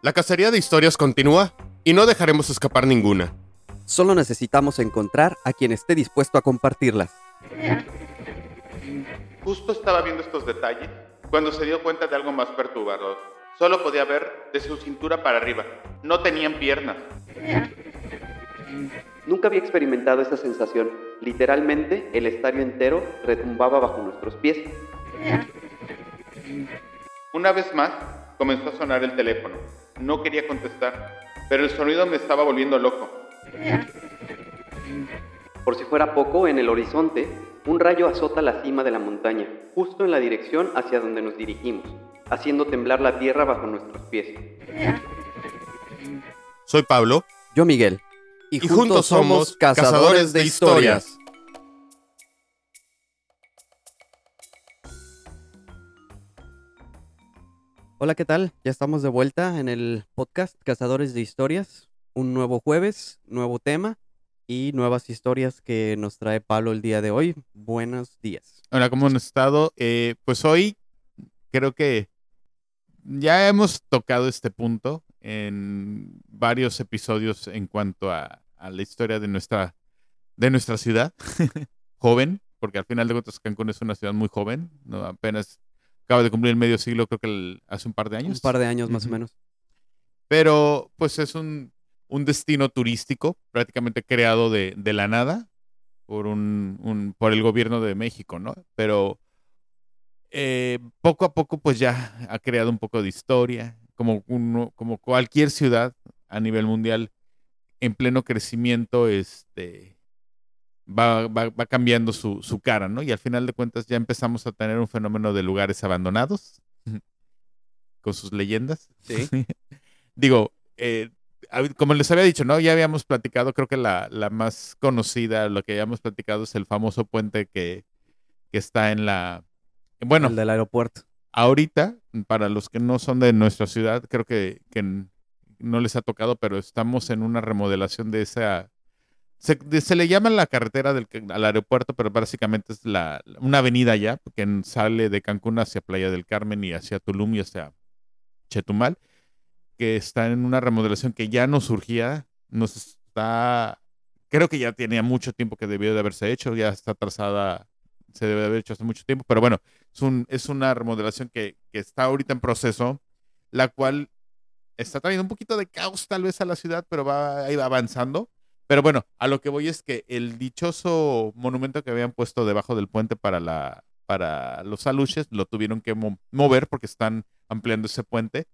La cacería de historias continúa y no dejaremos escapar ninguna. Solo necesitamos encontrar a quien esté dispuesto a compartirlas. Justo estaba viendo estos detalles cuando se dio cuenta de algo más perturbador. Solo podía ver de su cintura para arriba. No tenían piernas. Nunca había experimentado esa sensación. Literalmente, el estadio entero retumbaba bajo nuestros pies. Una vez más, comenzó a sonar el teléfono. No quería contestar, pero el sonido me estaba volviendo loco. Por si fuera poco, en el horizonte, un rayo azota la cima de la montaña, justo en la dirección hacia donde nos dirigimos, haciendo temblar la tierra bajo nuestros pies. Soy Pablo. Yo, Miguel. Y, juntos somos cazadores de historias. Hola, ¿qué tal? Ya estamos de vuelta en el podcast Cazadores de Historias. Un nuevo jueves, nuevo tema y nuevas historias que nos trae Pablo el día de hoy. Buenos días. Hola, ¿cómo han estado? Eh, pues hoy creo que ya hemos tocado este punto en varios episodios en cuanto a, a la historia de nuestra, de nuestra ciudad joven, porque al final de cuentas Cancún es una ciudad muy joven, ¿no? apenas acaba de cumplir el medio siglo, creo que el- hace un par de años. Un par de años más o menos. Pero pues es un, un destino turístico prácticamente creado de, de la nada por, un, un- por el gobierno de México, ¿no? Pero eh, poco a poco pues ya ha creado un poco de historia, como, uno, como cualquier ciudad a nivel mundial en pleno crecimiento, este, va, va- va cambiando su, su cara, ¿no? Y al final de cuentas ya empezamos a tener un fenómeno de lugares abandonados con sus leyendas. Sí. Digo, eh, como les había dicho, ¿no? Ya habíamos platicado, creo que la, la más conocida, lo que habíamos platicado es el famoso puente que, que está en la... Bueno, El del aeropuerto. ahorita, para los que no son de nuestra ciudad, creo que, que no les ha tocado, pero estamos en una remodelación de esa... Se, le llama la carretera del, al aeropuerto, pero básicamente es la, una avenida ya, que sale de Cancún hacia Playa del Carmen y hacia Tulum y hacia Chetumal, que está en una remodelación que ya no surgía, nos está... Creo que ya tenía mucho tiempo que debió de haberse hecho, ya está trazada, se debe de haber hecho hace mucho tiempo, pero bueno, es, un, es una remodelación que, que está ahorita en proceso, la cual está trayendo un poquito de caos tal vez a la ciudad, pero va, ahí va avanzando. Pero bueno, a lo que voy es que el dichoso monumento que habían puesto debajo del puente para, la, para los aluches lo tuvieron que mo- mover porque están ampliando ese puente.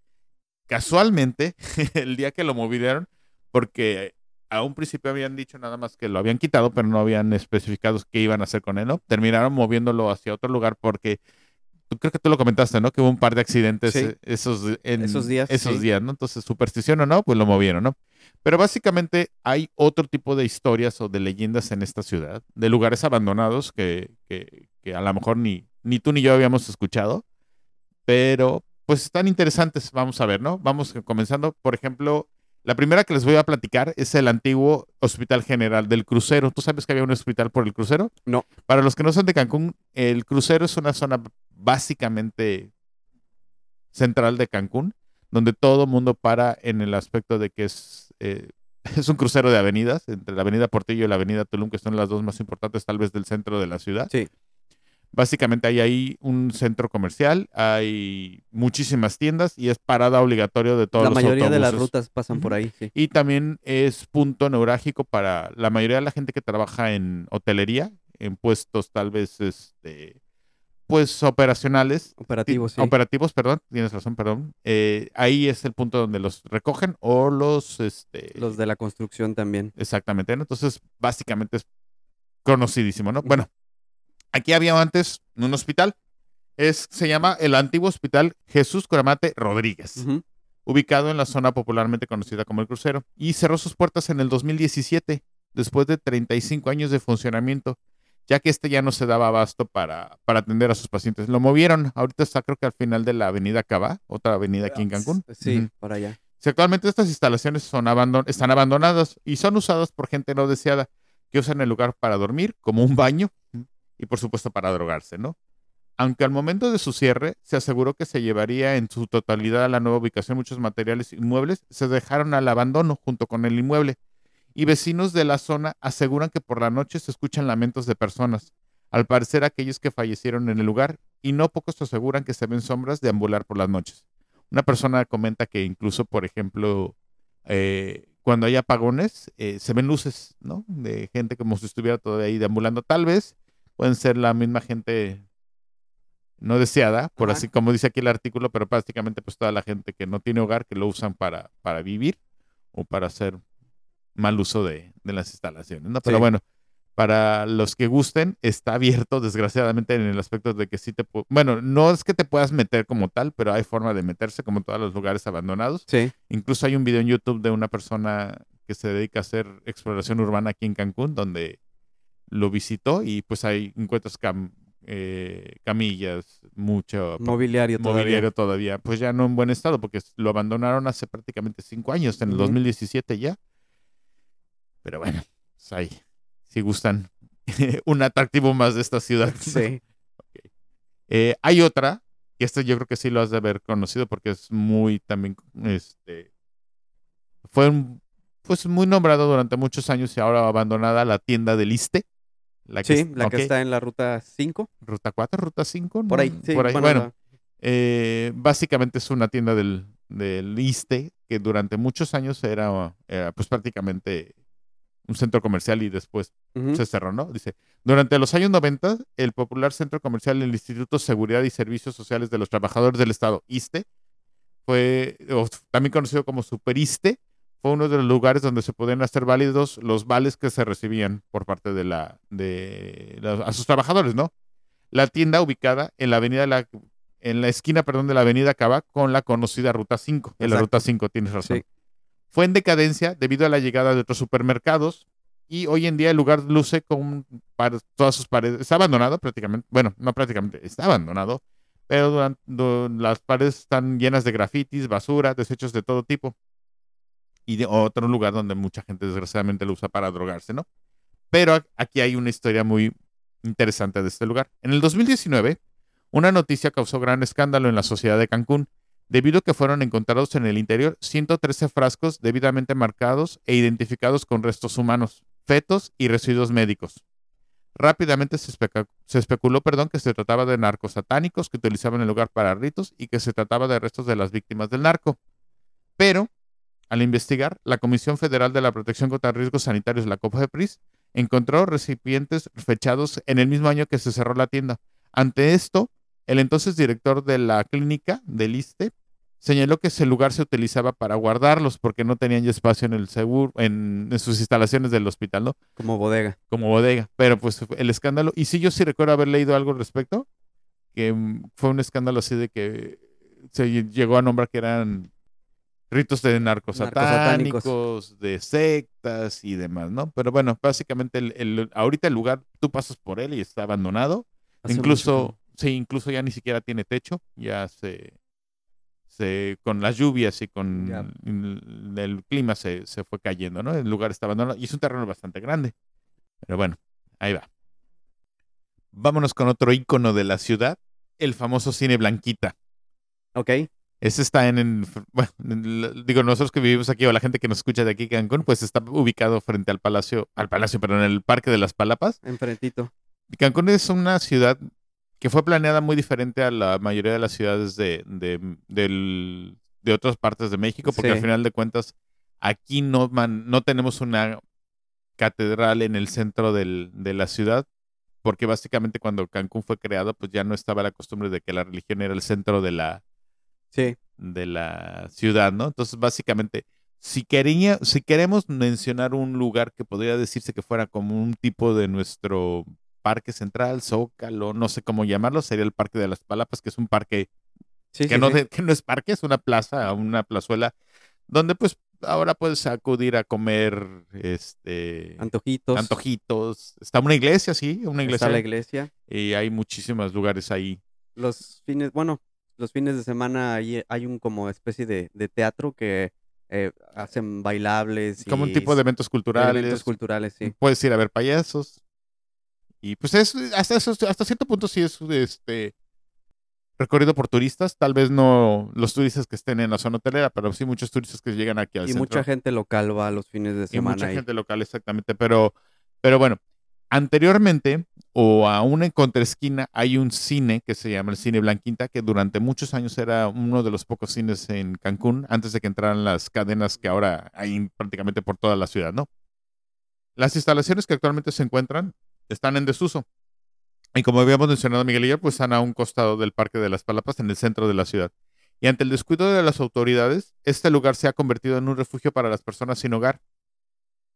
Casualmente, el día que lo movieron, porque a un principio habían dicho nada más que lo habían quitado, pero no habían especificado qué iban a hacer con él. Terminaron moviéndolo hacia otro lugar porque creo que tú lo comentaste, ¿no? Que hubo un par de accidentes Sí. eh, esos, en Esos días, Esos sí. días, ¿no? Entonces, superstición o no, pues lo movieron, ¿no? Pero básicamente hay otro tipo de historias o de leyendas en esta ciudad, de lugares abandonados que, que, que a lo mejor ni, ni tú ni yo habíamos escuchado, pero pues están interesantes, vamos a ver, ¿no? Vamos comenzando, por ejemplo, la primera que les voy a platicar es el antiguo Hospital General del Crucero. ¿Tú sabes que había un hospital por el crucero? No. Para los que no son de Cancún, el crucero es una zona básicamente central de Cancún, donde todo mundo para en el aspecto de que es, eh, es un crucero de avenidas, entre la avenida Portillo y la avenida Tulum, que son las dos más importantes tal vez del centro de la ciudad. Sí. Básicamente hay ahí un centro comercial, hay muchísimas tiendas y es parada obligatorio de todos La los mayoría de las autobuses. rutas pasan por ahí, sí. Y también es punto neurálgico para la mayoría de la gente que trabaja en hotelería, en puestos tal vez, este, pues operacionales. Operativos, sí. Operativos, perdón, tienes razón, perdón. Eh, ahí es el punto donde los recogen o los, este, Los de la construcción también. Exactamente, ¿no? Entonces, básicamente es conocidísimo, ¿no? Bueno, aquí había antes un hospital. Es, se llama el antiguo Hospital Jesús Coramate Rodríguez, ubicado en la zona popularmente conocida como el Crucero, y cerró sus puertas en el 2017, después de 35 años de funcionamiento, ya que este ya no se daba abasto para, para atender a sus pacientes. Lo movieron, ahorita está creo que al final de la avenida Cabá, otra avenida aquí en Cancún. Sí, por allá. Si actualmente estas instalaciones son abandon- están abandonadas y son usadas por gente no deseada que usan el lugar para dormir, como un baño y por supuesto para drogarse, ¿no? Aunque al momento de su cierre se aseguró que se llevaría en su totalidad a la nueva ubicación muchos materiales inmuebles, se dejaron al abandono junto con el inmueble. Y vecinos de la zona aseguran que por la noche se escuchan lamentos de personas, al parecer aquellos que fallecieron en el lugar, y no pocos aseguran que se ven sombras deambular por las noches. Una persona comenta que incluso, por ejemplo, eh, cuando hay apagones, eh, se ven luces, ¿no? De gente como si estuviera todavía ahí deambulando. Tal vez pueden ser la misma gente no deseada, por Ajá. así como dice aquí el artículo, pero prácticamente pues toda la gente que no tiene hogar, que lo usan para, para vivir o para hacer mal uso de, de las instalaciones, ¿no? Pero Sí. bueno, para los que gusten, está abierto, desgraciadamente, en el aspecto de que sí te... Bueno, no es que te puedas meter como tal, pero hay forma de meterse como todos los lugares abandonados. Sí. Incluso hay un video en YouTube de una persona que se dedica a hacer exploración urbana aquí en Cancún, donde lo visitó y pues ahí encuentras cam- eh, camillas, mucho Mobiliario todavía. mobiliario todavía. Pues ya no en buen estado, porque lo abandonaron hace prácticamente cinco años, en el Ujú. 2017 ya. Pero bueno, pues ahí, si gustan, un atractivo más de esta ciudad. Sí. Eh, hay otra, que esta yo creo que sí lo has de haber conocido porque es muy también, este, fue un- pues muy nombrado durante muchos años y ahora abandonada la tienda del Iste. La que Sí, la que está en la ruta 5. Ruta 4, Ruta 5. Por ahí, sí. Por ahí. bueno, eh, básicamente es una tienda del, del ISTE que durante muchos años era, era, pues prácticamente un centro comercial y después se cerró, ¿no? Dice, durante los años 90, el popular centro comercial del Instituto de Seguridad y Servicios Sociales de los Trabajadores del Estado, ISTE, fue o también conocido como Superiste, fue uno de los lugares donde se podían hacer válidos los vales que se recibían por parte de la de la- a sus trabajadores, ¿no? La tienda ubicada en la avenida la en la esquina, perdón, de la avenida Cava con la conocida Ruta 5, en la. Ruta 5, tienes razón. Sí. Fue en decadencia debido a la llegada de otros supermercados y hoy en día el lugar luce con todas sus paredes. Está abandonado prácticamente. Bueno, no prácticamente, está abandonado. Pero duran- du- las paredes están llenas de grafitis, basura, desechos de todo tipo. Y de otro lugar donde mucha gente desgraciadamente lo usa para drogarse, ¿no? Pero aquí hay una historia muy interesante de este lugar. En el 2019, una noticia causó gran escándalo en la sociedad de Cancún, debido a que fueron encontrados en el interior 113 frascos debidamente marcados e identificados con restos humanos, fetos y residuos médicos. Rápidamente se, especuló perdón, que se trataba de narcos satánicos que utilizaban el lugar para ritos y que se trataba de restos de las víctimas del narco. Pero, al investigar, la Comisión Federal de la Protección contra Riesgos Sanitarios, la COFEPRIS, encontró recipientes fechados en el mismo año que se cerró la tienda. Ante esto, el entonces director de la clínica del ISTE señaló que ese lugar se utilizaba para guardarlos porque no tenían ya espacio en el seguro, en, en sus instalaciones del hospital, ¿no? Como bodega. Como bodega. Pero pues el escándalo, y sí yo sí recuerdo haber leído algo al respecto, que mm, fue un escándalo así de que se lle- llegó a nombrar que eran ritos de narcos Narcosatánicos. satánicos, de sectas y demás, ¿no? Pero bueno, básicamente el, el- ahorita el lugar, tú pasas por él y está abandonado. Hace incluso, sí, incluso ya ni siquiera tiene techo, ya se, se con las lluvias y con el, el clima se, se fue cayendo, ¿no? El lugar está abandonado y es un terreno bastante grande. Pero bueno, ahí va. Vámonos con otro ícono de la ciudad, el famoso cine Blanquita. Ok. Ese está en, en- bueno, en digo, nosotros que vivimos aquí o la gente que nos escucha de aquí, Cancún, pues está ubicado frente al palacio, al palacio, perdón, en el Parque de las Palapas. Enfrentito. Cancún es una ciudad que fue planeada muy diferente a la mayoría de las ciudades de, de, del- de otras partes de México, porque Sí. al final de cuentas aquí no, man- no tenemos una catedral en el centro del- de la ciudad, porque básicamente cuando Cancún fue creado, pues ya no estaba la costumbre de que la religión era el centro de la, Sí. de la ciudad, ¿no? Entonces, básicamente, si, quería, si queremos mencionar un lugar que podría decirse que fuera como un tipo de nuestro parque central, Zócalo, no sé cómo llamarlo, sería el Parque de las Palapas, que es un parque Sí, que, sí, no, sí. de- que no es parque, es una plaza, una plazuela, donde pues ahora puedes acudir a comer este Antojitos. antojitos. Está una iglesia, sí, una iglesia. Está la iglesia. Y hay muchísimos lugares ahí. Los fines, bueno, los fines de semana hay, hay un como especie de, de teatro que eh, hacen bailables. Como un tipo de eventos culturales. eventos culturales, sí. Puedes ir a ver payasos. Y pues es, hasta, hasta cierto punto sí es este, recorrido por turistas, tal vez no los turistas que estén en la zona hotelera, pero sí muchos turistas que llegan aquí al Y centro. mucha gente local va a los fines de Y semana. mucha ahí. gente local, exactamente. Pero, pero bueno, anteriormente, o aún en contraesquina, hay un cine que se llama el Cine Blanquinta, que durante muchos años era uno de los pocos cines en Cancún, antes de que entraran las cadenas que ahora hay prácticamente por toda la ciudad, ¿no? Las instalaciones que actualmente se encuentran están en desuso. Y como habíamos mencionado Miguel y yo, pues están a un costado del Parque de las Palapas, en el centro de la ciudad. Y ante el descuido de las autoridades, este lugar se ha convertido en un refugio para las personas sin hogar,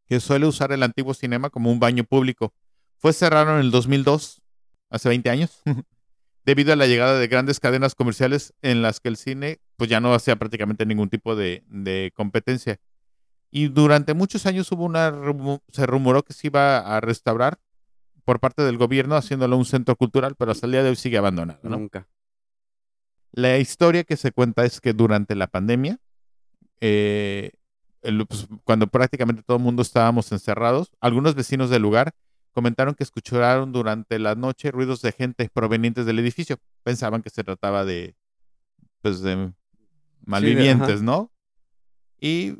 que suele usar el antiguo cinema como un baño público. Fue cerrado en el 2002, hace 20 años, debido a la llegada de grandes cadenas comerciales en las que el cine pues ya no hacía prácticamente ningún tipo de, competencia. Y durante muchos años hubo una se rumoró que se iba a restaurar por parte del gobierno haciéndolo un centro cultural, pero hasta el día de hoy sigue abandonado. ¿no? Nunca. La historia que se cuenta es que durante la pandemia, eh, el- pues, cuando prácticamente todo el mundo estábamos encerrados, algunos vecinos del lugar comentaron que escucharon durante la noche ruidos de gente provenientes del edificio. Pensaban que se trataba de, pues, de malvivientes. ¿no? Y,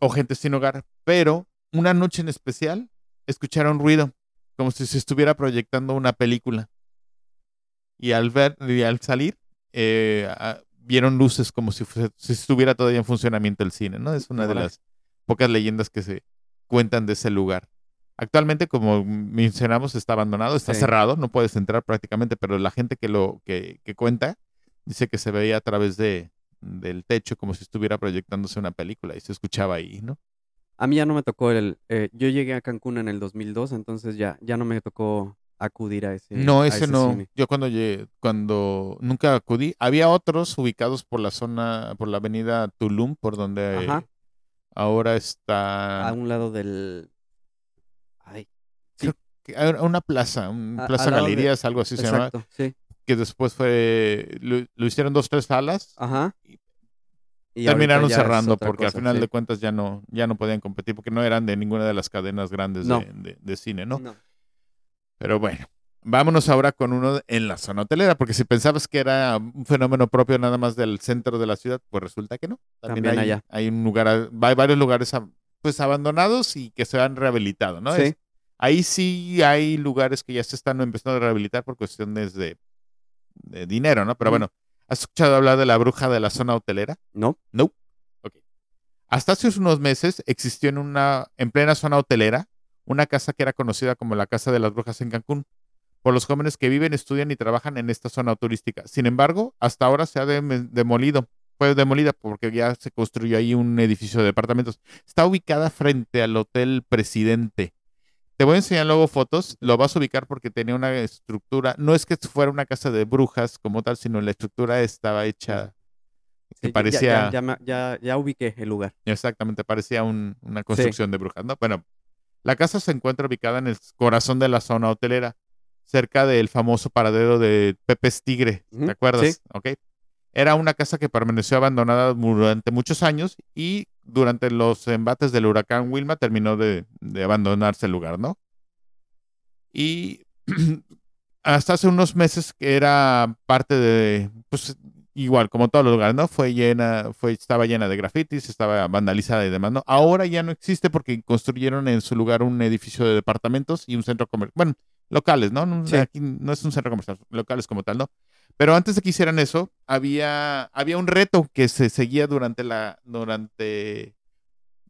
o gente sin hogar. Pero una noche en especial, escucharon ruido, como si se estuviera proyectando una película. Y al ver, y al salir, eh, a- vieron luces como si, estuviera todavía en funcionamiento el cine, ¿no? Es una de las pocas leyendas que se cuentan de ese lugar. Actualmente, como mencionamos, está abandonado, está Sí. cerrado, no puedes entrar prácticamente, pero la gente que lo que, que cuenta dice que se veía a través de, del techo como si estuviera proyectándose una película y se escuchaba ahí, ¿no? A mí ya no me tocó el... eh, yo llegué a Cancún en el 2002, entonces ya, ya no me tocó acudir a ese No, a ese no. cine. Yo cuando llegué, cuando nunca acudí, había otros ubicados por la zona, por la avenida Tulum, por donde Ajá. ahora está A un lado del... Ay, que- a- una plaza, un A- plaza al lado de- galerías, algo así se llama, exacto, sí. que después fue, lo, lo hicieron dos, tres salas, Ajá. Y terminaron cerrando porque al final sí. de cuentas ya no, ya no podían competir porque no eran de ninguna de las cadenas grandes No. de, de- de cine, ¿no? No. Pero bueno, vámonos ahora con uno en la zona hotelera, porque si pensabas que era un fenómeno propio nada más del centro de la ciudad, pues resulta que no. También, También hay, allá. hay un lugar, hay varios lugares pues abandonados y que se han rehabilitado, ¿no? Sí. Es- ahí sí hay lugares que ya se están empezando a rehabilitar por cuestiones de, de dinero, ¿no? Pero bueno, ¿has escuchado hablar de la bruja de la zona hotelera? ¿No? No. Ok. Hasta hace unos meses existió en una, en plena zona hotelera, una casa que era conocida como la Casa de las Brujas en Cancún, por los jóvenes que viven, estudian y trabajan en esta zona turística. Sin embargo, hasta ahora se ha dem- demolido. Fue demolida porque ya se construyó ahí un edificio de departamentos. Está ubicada frente al Hotel Presidente. Te voy a enseñar luego fotos, lo vas a ubicar porque tenía una estructura, no es que fuera una casa de brujas como tal, sino la estructura estaba hecha Sí, que ya- parecía Ya, ya, ya- ya ubiqué el lugar. Exactamente, parecía un- una construcción de brujas, ¿no? Bueno, la casa se encuentra ubicada en el corazón de la zona hotelera, cerca del famoso paradero de Pepe's Tigre, ¿te acuerdas? sí. Ok. Era una casa que permaneció abandonada durante muchos años y durante los embates del huracán Wilma terminó de, de abandonarse el lugar, ¿no? Y hasta hace unos meses que era parte de, pues igual como todos los lugares, ¿no? Fue llena, fue, estaba llena de grafitis, estaba vandalizada y demás, ¿no? Ahora ya no existe porque construyeron en su lugar un edificio de departamentos y un centro comercial, bueno, locales, ¿no? No, Sí. Aquí no es un centro comercial, locales como tal, ¿no? Pero antes de que hicieran eso, había, había un reto que se seguía durante la, durante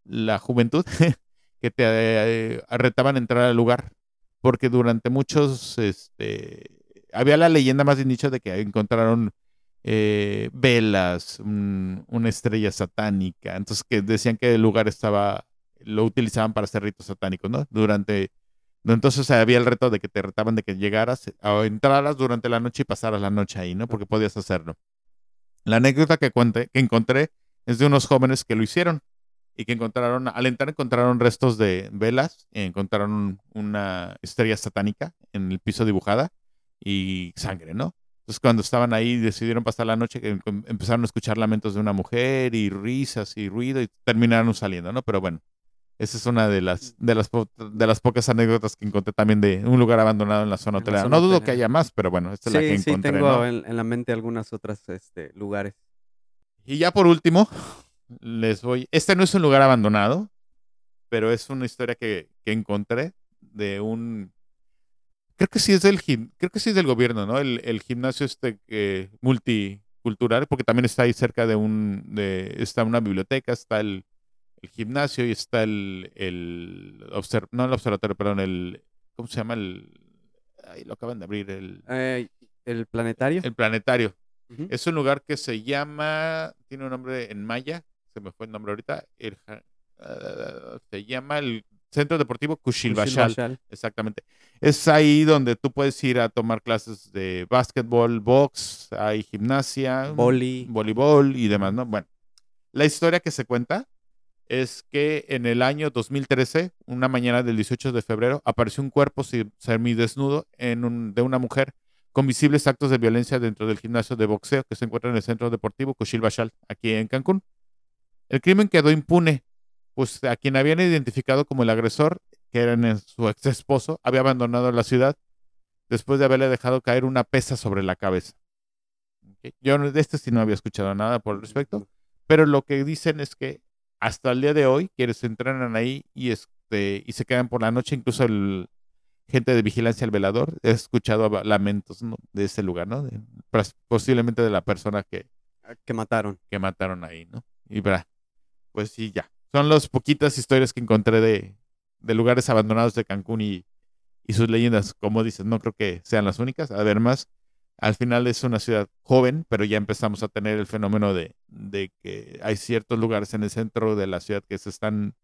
la juventud, que te eh, retaban a entrar al lugar, porque durante muchos, este, había la leyenda más bien dicho de que encontraron eh, velas, un- una estrella satánica, entonces que decían que el lugar estaba, lo utilizaban para hacer ritos satánicos, ¿no? Durante, entonces había el reto de que te retaban de que llegaras o entraras durante la noche y pasaras la noche ahí, ¿no? Porque podías hacerlo. La anécdota que, cuente, que encontré es de unos jóvenes que lo hicieron y que encontraron, al entrar encontraron restos de velas, encontraron un- una estrella satánica en el piso dibujada y sangre, ¿no? Entonces cuando estaban ahí decidieron pasar la noche, que em- empezaron a escuchar lamentos de una mujer y risas y ruido y terminaron saliendo, ¿no? Pero bueno, Esa es una de las, de las, po- de las pocas anécdotas que encontré también de un lugar abandonado en la zona En la hotelera. zona No dudo que haya más, pero bueno, esta es la que Sí, sí, encontré. tengo ¿no? en, en la mente algunas otras este, lugares. Y ya por último, les voy. Este no es un lugar abandonado, pero es una historia que, que encontré de un. Creo que sí es del gim- creo que sí es del gobierno, ¿no? El, el gimnasio este eh, multicultural, porque también está ahí cerca de un, de, está una biblioteca, está el, el gimnasio y está el, el obser- no el observatorio, perdón, el, ¿cómo se llama? El, ahí lo acaban de abrir, el, Eh, ¿El planetario? el planetario. Es un lugar que se llama, tiene un nombre en maya, se me fue el nombre ahorita, el ah, se llama el Centro Deportivo Kushilbashal. exactamente. Es ahí donde tú puedes ir a tomar clases de básquetbol, box, hay gimnasia, Boli. voleibol y demás, ¿no? Bueno, la historia que se cuenta es que en el año 2013, una mañana del 18 de febrero, apareció un cuerpo semidesnudo en un- de una mujer con visibles actos de violencia dentro del gimnasio de boxeo que se encuentra en el centro deportivo Kushil Bashal, aquí en Cancún. El crimen quedó impune, pues a quien habían identificado como el agresor, que era su ex esposo, había abandonado la ciudad después de haberle dejado caer una pesa sobre la cabeza. Yo de este sí no había escuchado nada por el respecto, pero lo que dicen es que hasta el día de hoy quienes entrenan ahí y este y se quedan por la noche, incluso el gente de vigilancia al velador, he escuchado lamentos ¿no? de ese lugar, ¿no? De- posiblemente de la persona que, ah, Que mataron. que mataron ahí, ¿no? Y verá, pues sí, ya. Son las poquitas historias que encontré de, de lugares abandonados de Cancún y, y sus leyendas. Como dices, no creo que sean las únicas. A ver, más, al final es una ciudad joven, pero ya empezamos a tener el fenómeno de, de que hay ciertos lugares en el centro de la ciudad que se están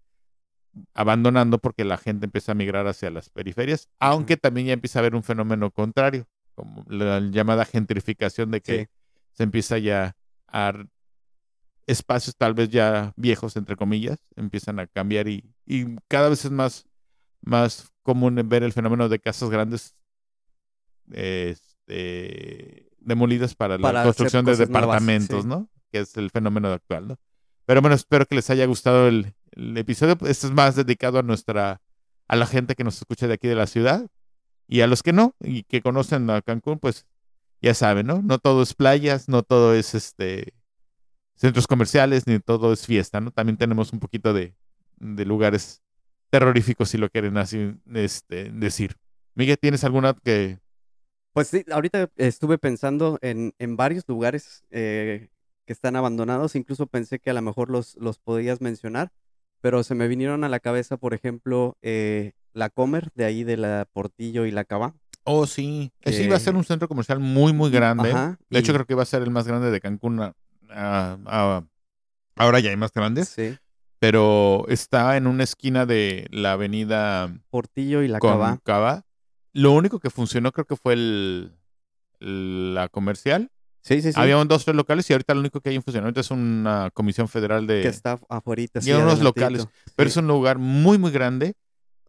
abandonando porque la gente empieza a migrar hacia las periferias, aunque también ya empieza a haber un fenómeno contrario, como la llamada gentrificación de que Sí. se empieza ya a espacios tal vez ya viejos, entre comillas, empiezan a cambiar y, y cada vez es más, más común ver el fenómeno de casas grandes este, demolidas para, Para la construcción de nuevas, departamentos, sí. ¿no? Que es el fenómeno actual, ¿no? Pero bueno, espero que les haya gustado el, el episodio. Este es más dedicado a nuestra, a la gente que nos escucha de aquí de la ciudad y a los que no y que conocen a Cancún, pues ya saben, ¿no? No todo es playas, no todo es este centros comerciales, ni todo es fiesta, ¿no? También tenemos un poquito de, de lugares terroríficos, si lo quieren así este, decir. Miguel, ¿tienes alguna que... Pues sí, ahorita estuve pensando en, en varios lugares eh, que están abandonados. Incluso pensé que a lo mejor los, los podías mencionar, pero se me vinieron a la cabeza, por ejemplo, eh, la Comer, de ahí de la Portillo y la Cava. Oh, sí. Ese iba a ser un centro comercial muy, muy grande. Ajá, De hecho, y- creo que iba a ser el más grande de Cancún. a- a- a- ahora ya hay más grandes, Sí, pero está en una esquina de la avenida Portillo y la Cava. Cava. Lo único que funcionó creo que fue el, la comercial. Sí, sí, sí. Había un, dos, tres locales y ahorita lo único que hay en funcionamiento es una comisión federal de... que está afuerita. y sí, unos locales. Pero es un lugar muy, muy grande.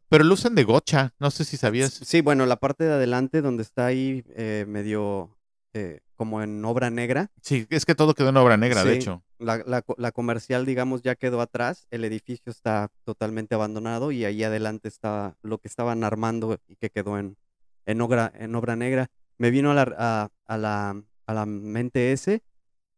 Pero lo usan de gocha. No sé si sabías. Sí, bueno, la parte de adelante donde está ahí eh, medio eh, como en obra negra. Sí, es que todo quedó en obra negra, de hecho. La, la co- la comercial, digamos, ya quedó atrás, el edificio está totalmente abandonado y ahí adelante está lo que estaban armando y que quedó en, en, obra, en obra negra. Me vino a la, a, a la, a la mente ese.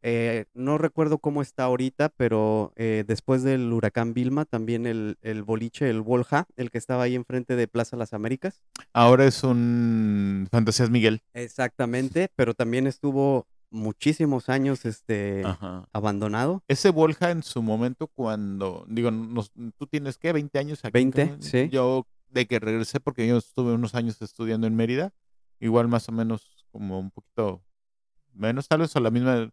eh, no recuerdo cómo está ahorita, pero eh, después del huracán Vilma, también el, el boliche, el Volja, el que estaba ahí enfrente de Plaza Las Américas. Ahora es un Fantasías Miguel. Exactamente, pero también estuvo muchísimos años este, Ajá. abandonado. Ese Volja en su momento cuando, digo, nos- tú tienes, ¿qué? ¿20 años aquí? 20, cabrón? sí. Yo, de que regresé, porque yo estuve unos años estudiando en Mérida, igual más o menos como un poquito menos, tal vez, o la misma,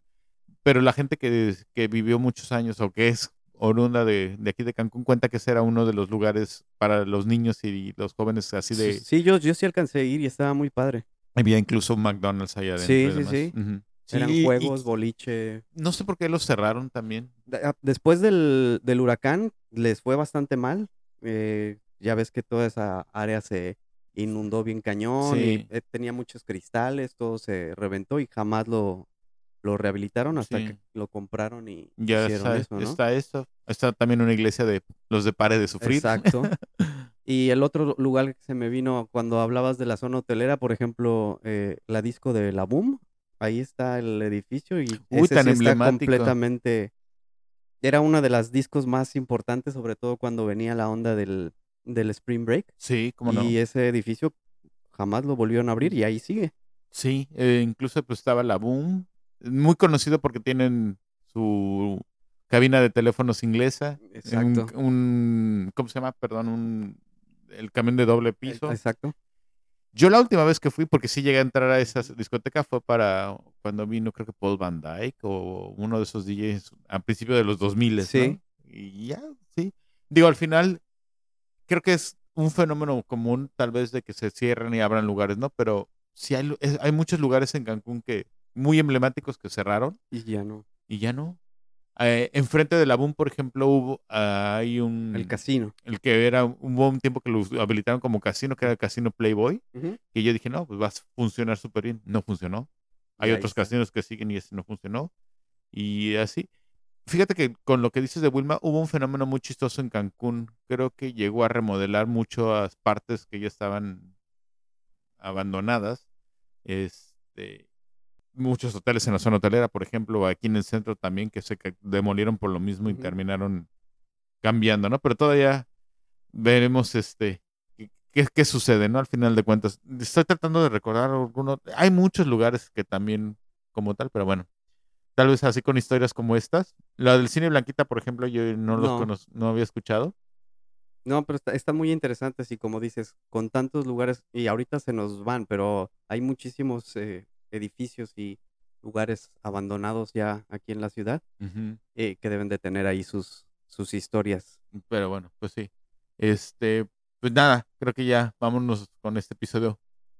pero la gente que, que vivió muchos años o que es oriunda de, de aquí de Cancún cuenta que ese era uno de los lugares para los niños y los jóvenes así de... Sí, yo, yo sí alcancé a ir y estaba muy padre. Había incluso un McDonald's allá adentro. Sí, sí, demás. Sí. Eran y- juegos, boliche. No sé por qué los cerraron también. Ah, Después del, del huracán les fue bastante mal. eh, ya ves que toda esa área se inundó bien cañón Sí. y eh, tenía muchos cristales, todo se reventó y jamás lo, lo rehabilitaron hasta Sí. que lo compraron y Ya hicieron está, eso, ¿no? está esto. Está también una iglesia de los de Pare de Sufrir. Exacto. Y el otro lugar que se me vino cuando hablabas de la zona hotelera, por ejemplo, eh, la disco de la Boom, ahí está el edificio y Uy, ese tan sí está completamente... Era una de las discos más importantes, sobre todo cuando venía la onda del, del Spring Break. Sí, cómo no. Y ese edificio jamás lo volvieron a abrir y ahí sigue. Sí, eh, incluso pues estaba la Boom, muy conocido porque tienen su cabina de teléfonos inglesa, un, Exacto. un- ¿cómo se llama? Perdón, un el camión de doble piso. Exacto. Yo la última vez que fui, porque sí llegué a entrar a esa discoteca, fue para cuando vino, creo que Paul Van Dyke o uno de esos DJs a principio de los 2000, Sí. ¿no? Y ya, sí. Digo, al final, creo que es un fenómeno común, tal vez, de que se cierren y abran lugares, ¿no? Pero sí hay, hay muchos lugares en Cancún que muy emblemáticos que cerraron Y ya no. y ya no. Eh, enfrente de la Boom, por ejemplo, hubo ah, hay un El casino. el que era un buen tiempo que lo habilitaron como casino, que era el casino Playboy, Ujú. que yo dije, no, pues va a funcionar súper bien. No funcionó. Hay otros está. casinos que siguen y ese no funcionó. Y así. Fíjate que con lo que dices de Wilma, hubo un fenómeno muy chistoso en Cancún. Creo que llegó a remodelar muchas partes que ya estaban abandonadas. Este, muchos hoteles en la zona hotelera, por ejemplo, aquí en el centro también, que se demolieron por lo mismo y terminaron cambiando, ¿no? Pero todavía veremos este qué- qué, sucede, ¿no? Al final de cuentas. Estoy tratando de recordar algunos. Hay muchos lugares que también como tal, pero bueno. Tal vez así con historias como estas. La del cine Blanquita, por ejemplo, yo no los No. no había escuchado. No, pero está, está muy interesante, así como dices, con tantos lugares, y ahorita se nos van, pero hay muchísimos eh, edificios y lugares abandonados ya aquí en la ciudad eh, que deben de tener ahí sus, sus historias. Pero bueno, pues sí. Este, pues nada, creo que ya vámonos con este episodio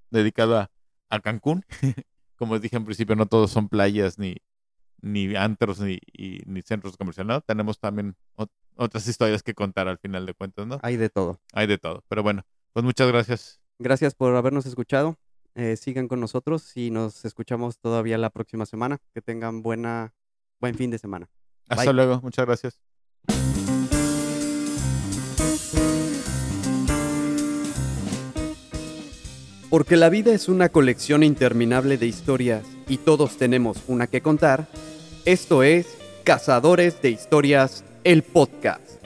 dedicado a, a Cancún. Como les dije en principio, no todos son playas ni, ni antros ni, y- ni centros comerciales, ¿no? Tenemos también ot- otras historias que contar al final de cuentas, ¿no? Hay de todo. Hay de todo. Pero bueno, pues muchas gracias. Gracias por habernos escuchado. Eh, sigan con nosotros y nos escuchamos todavía la próxima semana. Que tengan buena, buen fin de semana. Hasta Bye. luego, muchas gracias. Porque la vida es una colección interminable de historias y todos tenemos una que contar, esto es Cazadores de Historias, el podcast.